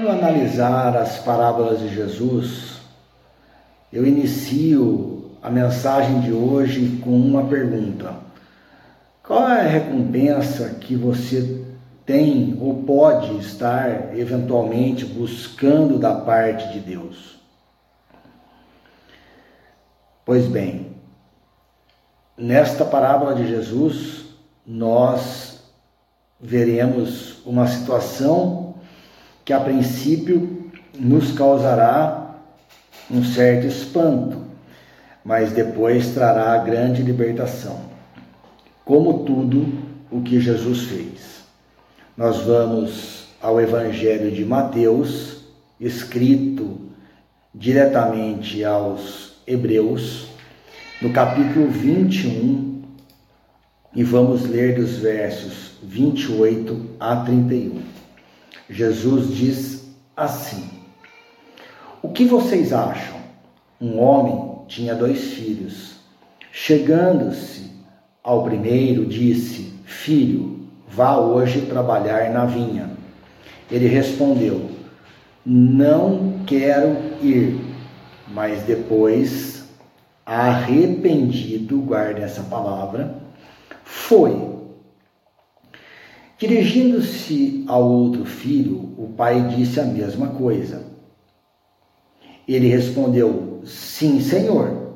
A analisar as parábolas de Jesus, eu inicio a mensagem de hoje com uma pergunta: Qual é a recompensa que você tem ou pode estar eventualmente buscando da parte de Deus? Pois bem, nesta parábola de Jesus, nós veremos uma situação que a princípio nos causará um certo espanto, mas depois trará grande libertação. Como tudo o que Jesus fez. Nós vamos ao Evangelho de Mateus, escrito diretamente aos Hebreus, no capítulo 21, e vamos ler dos versos 28 a 31. Jesus diz assim: O que vocês acham? Um homem tinha dois filhos. Chegando-se ao primeiro, disse: Filho, vá hoje trabalhar na vinha. Ele respondeu: Não quero ir. Mas depois, arrependido, guarde essa palavra, foi Dirigindo-se ao outro filho, o pai disse a mesma coisa. Ele respondeu: Sim, senhor,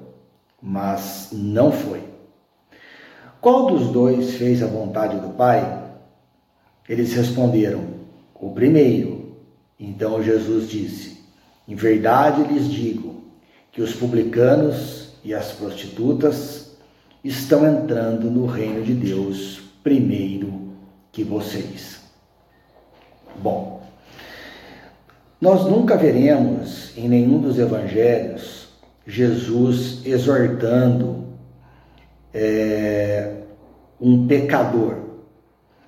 mas não foi. Qual dos dois fez a vontade do pai? Eles responderam: O primeiro. Então Jesus disse: Em verdade lhes digo que os publicanos e as prostitutas estão entrando no reino de Deus primeiro que vocês. Bom, nós nunca veremos em nenhum dos evangelhos Jesus exortando é, um pecador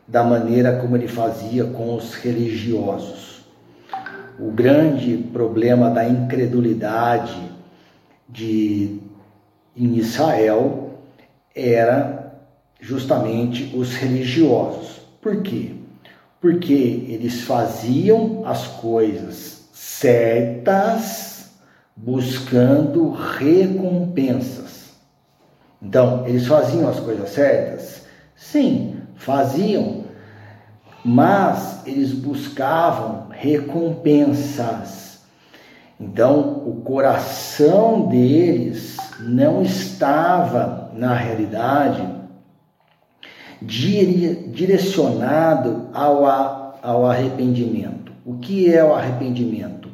da maneira como ele fazia com os religiosos. O grande problema da incredulidade de, em Israel era justamente os religiosos. Por quê? Porque eles faziam as coisas certas buscando recompensas. Então, eles faziam as coisas certas? Sim, faziam, mas eles buscavam recompensas. Então, o coração deles não estava, na realidade, direcionado ao, ao arrependimento. O que é o arrependimento?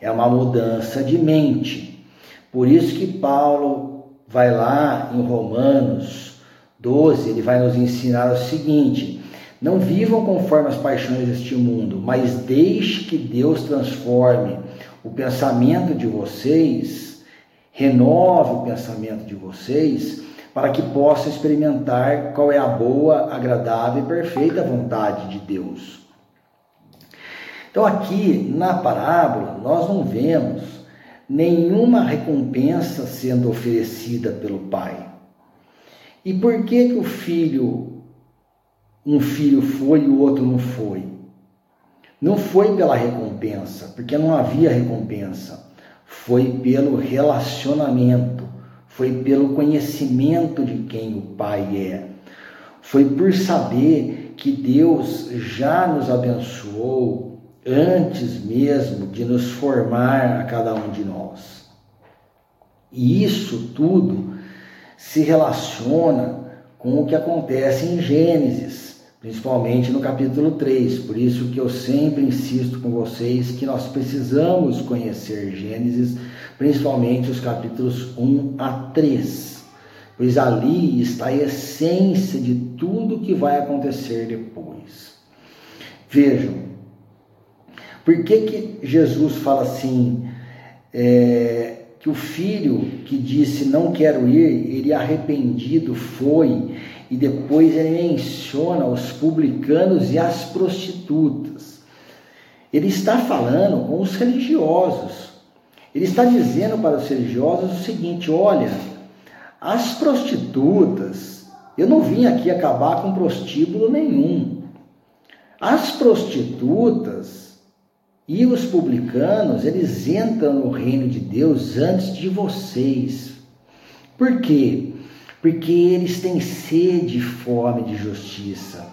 É uma mudança de mente. Por isso que Paulo vai lá em Romanos 12, ele vai nos ensinar o seguinte: não vivam conforme as paixões deste mundo, mas deixe que Deus transforme o pensamento de vocês, renove o pensamento de vocês para que possa experimentar qual é a boa, agradável e perfeita vontade de Deus. Então, aqui na parábola, nós não vemos nenhuma recompensa sendo oferecida pelo pai. E por que, que o filho, um filho foi e o outro não foi? Não foi pela recompensa, porque não havia recompensa. Foi pelo relacionamento foi pelo conhecimento de quem o Pai é, foi por saber que Deus já nos abençoou antes mesmo de nos formar a cada um de nós. E isso tudo se relaciona com o que acontece em Gênesis principalmente no capítulo 3. Por isso que eu sempre insisto com vocês que nós precisamos conhecer Gênesis, principalmente os capítulos 1 a 3, pois ali está a essência de tudo que vai acontecer depois. Vejam, por que, que Jesus fala assim, é, que o filho que disse não quero ir, ele arrependido foi e depois ele menciona os publicanos e as prostitutas. Ele está falando com os religiosos. Ele está dizendo para os religiosos o seguinte: olha, as prostitutas, eu não vim aqui acabar com prostíbulo nenhum. As prostitutas, E os publicanos, eles entram no reino de Deus antes de vocês. Por quê? Porque eles têm sede e fome de justiça.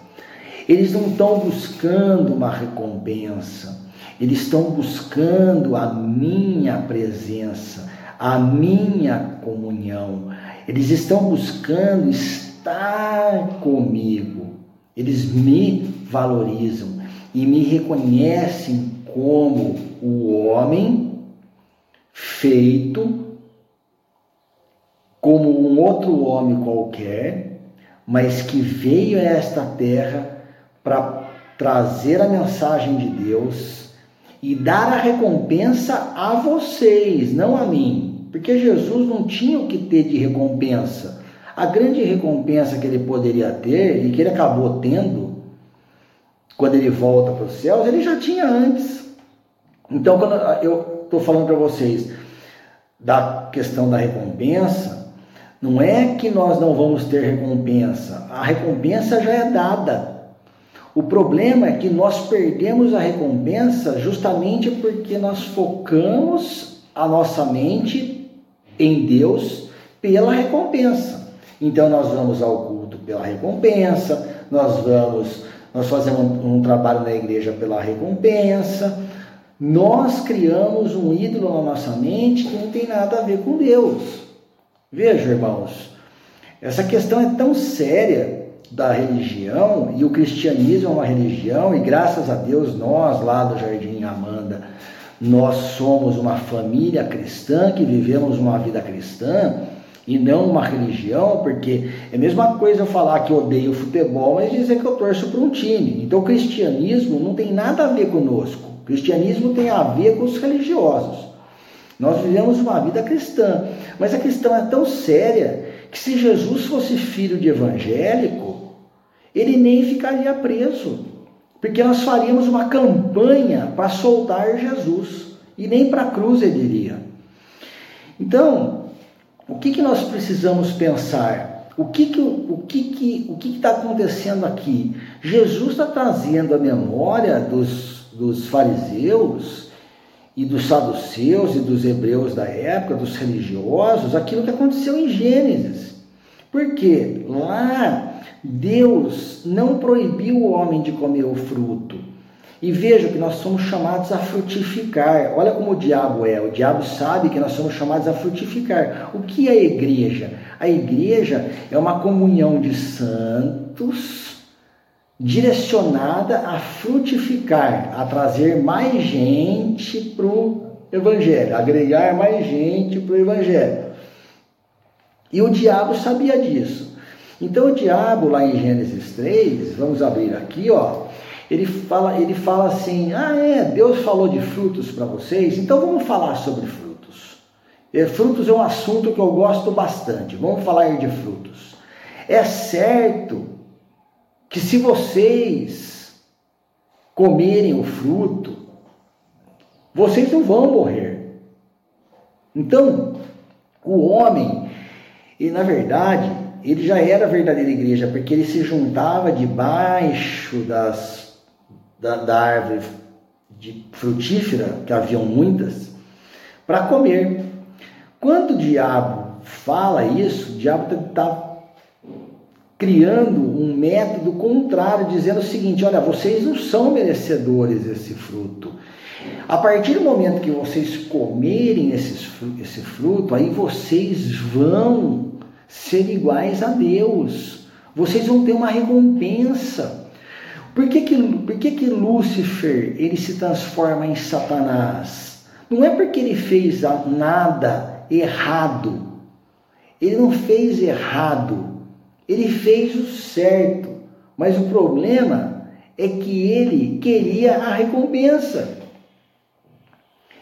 Eles não estão buscando uma recompensa, eles estão buscando a minha presença, a minha comunhão. Eles estão buscando estar comigo. Eles me valorizam e me reconhecem como o homem feito como um outro homem qualquer, mas que veio a esta terra para trazer a mensagem de Deus e dar a recompensa a vocês, não a mim. Porque Jesus não tinha o que ter de recompensa. A grande recompensa que ele poderia ter e que ele acabou tendo quando ele volta para os céus, ele já tinha antes. Então, quando eu estou falando para vocês da questão da recompensa, não é que nós não vamos ter recompensa, a recompensa já é dada. O problema é que nós perdemos a recompensa justamente porque nós focamos a nossa mente em Deus pela recompensa. Então nós vamos ao culto pela recompensa, nós vamos, nós fazemos um, um trabalho na igreja pela recompensa, nós criamos um ídolo na nossa mente que não tem nada a ver com Deus. Veja, irmãos, essa questão é tão séria da religião, e o cristianismo é uma religião, e graças a Deus nós lá do Jardim Amanda, nós somos uma família cristã que vivemos uma vida cristã e não uma religião, porque é a mesma coisa eu falar que odeio futebol, mas dizer que eu torço para um time. Então o cristianismo não tem nada a ver conosco. O cristianismo tem a ver com os religiosos. Nós vivemos uma vida cristã, mas a questão é tão séria que se Jesus fosse filho de evangélico, ele nem ficaria preso, porque nós faríamos uma campanha para soltar Jesus e nem para a cruz ele iria. Então, o que, que nós precisamos pensar? O que que o que que o que está acontecendo aqui? Jesus está trazendo a memória dos dos fariseus e dos saduceus e dos hebreus da época, dos religiosos, aquilo que aconteceu em Gênesis. Porque lá Deus não proibiu o homem de comer o fruto. E veja que nós somos chamados a frutificar. Olha como o diabo é. O diabo sabe que nós somos chamados a frutificar. O que é a igreja? A igreja é uma comunhão de santos direcionada a frutificar, a trazer mais gente para o Evangelho, agregar mais gente para o Evangelho. E o diabo sabia disso. Então o diabo lá em Gênesis 3, vamos abrir aqui, ó, ele fala, ele fala assim: "Ah, é, Deus falou de frutos para vocês, então vamos falar sobre frutos". E frutos é um assunto que eu gosto bastante. Vamos falar de frutos. É certo que se vocês comerem o fruto, vocês não vão morrer. Então, o homem, e na verdade, ele já era a verdadeira igreja, porque ele se juntava debaixo das, da, da árvore de frutífera, que haviam muitas, para comer. Quando o diabo fala isso, o diabo está criando um método contrário, dizendo o seguinte: olha, vocês não são merecedores desse fruto. A partir do momento que vocês comerem esse fruto, aí vocês vão ser iguais a Deus. Vocês vão ter uma recompensa. Por que que, por que, que Lúcifer ele se transforma em Satanás? Não é porque ele fez nada errado. Ele não fez errado ele fez o certo, mas o problema é que ele queria a recompensa.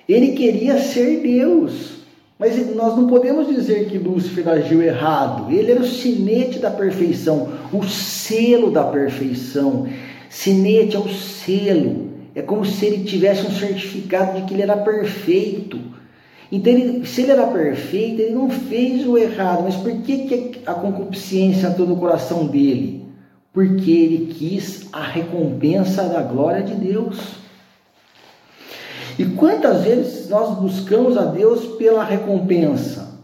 Ele queria ser Deus. Mas nós não podemos dizer que Lúcifer agiu errado. Ele era o sinete da perfeição, o selo da perfeição. Sinete é o selo. É como se ele tivesse um certificado de que ele era perfeito. Então, ele, se ele era perfeito, ele não fez o errado. Mas por que, que a concupiscência entrou no coração dele? Porque ele quis a recompensa da glória de Deus. E quantas vezes nós buscamos a Deus pela recompensa?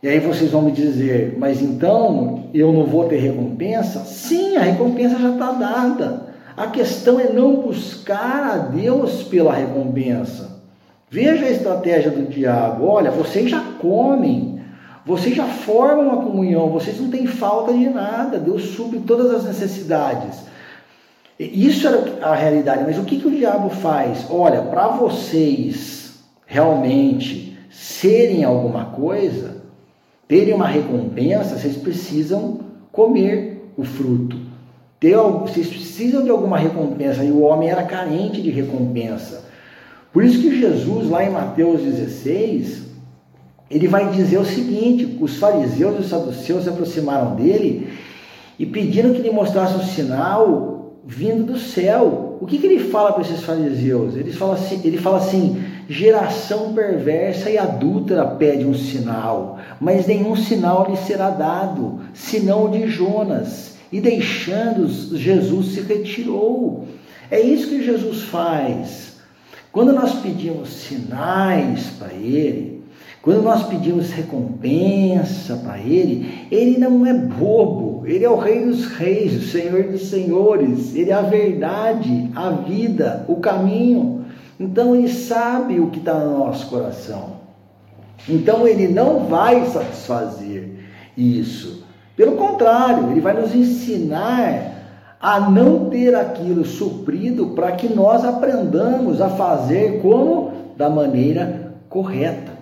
E aí vocês vão me dizer, mas então eu não vou ter recompensa? Sim, a recompensa já está dada. A questão é não buscar a Deus pela recompensa. Veja a estratégia do diabo. Olha, vocês já comem, vocês já formam a comunhão, vocês não têm falta de nada. Deus supre todas as necessidades. Isso era a realidade, mas o que, que o diabo faz? Olha, para vocês realmente serem alguma coisa, terem uma recompensa, vocês precisam comer o fruto. Ter, vocês precisam de alguma recompensa, e o homem era carente de recompensa. Por isso que Jesus, lá em Mateus 16, ele vai dizer o seguinte: os fariseus e os saduceus se aproximaram dele e pediram que ele mostrasse um sinal vindo do céu. O que, que ele fala para esses fariseus? Ele fala, assim, ele fala assim: geração perversa e adúltera pede um sinal, mas nenhum sinal lhe será dado, senão o de Jonas. E deixando Jesus se retirou. É isso que Jesus faz. Quando nós pedimos sinais para ele, quando nós pedimos recompensa para Ele, Ele não é bobo, Ele é o Rei dos Reis, o Senhor dos Senhores, Ele é a verdade, a vida, o caminho. Então Ele sabe o que está no nosso coração. Então Ele não vai satisfazer isso. Pelo contrário, Ele vai nos ensinar a não ter aquilo suprido para que nós aprendamos a fazer como? Da maneira correta.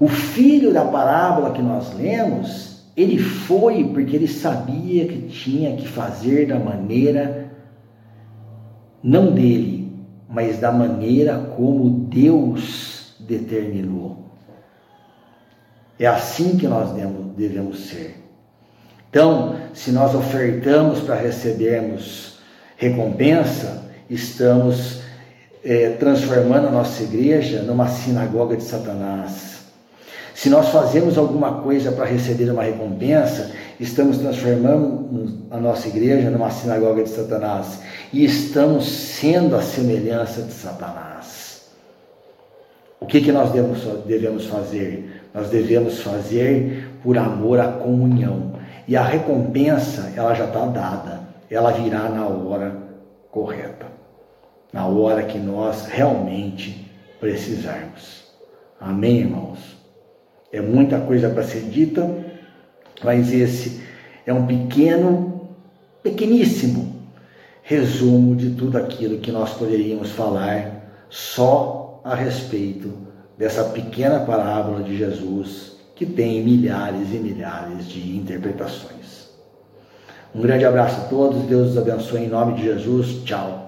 O filho da parábola que nós lemos, ele foi porque ele sabia que tinha que fazer da maneira não dele, mas da maneira como Deus determinou. É assim que nós devemos ser. Então, se nós ofertamos para recebermos recompensa, estamos é, transformando a nossa igreja numa sinagoga de Satanás se nós fazemos alguma coisa para receber uma recompensa, estamos transformando a nossa igreja numa sinagoga de Satanás e estamos sendo a semelhança de Satanás. O que, que nós devemos fazer? Nós devemos fazer por amor à comunhão. E a recompensa, ela já está dada. Ela virá na hora correta. Na hora que nós realmente precisarmos. Amém, irmãos? É muita coisa para ser dita, mas esse é um pequeno, pequeníssimo resumo de tudo aquilo que nós poderíamos falar só a respeito dessa pequena parábola de Jesus que tem milhares e milhares de interpretações. Um grande abraço a todos, Deus os abençoe em nome de Jesus. Tchau.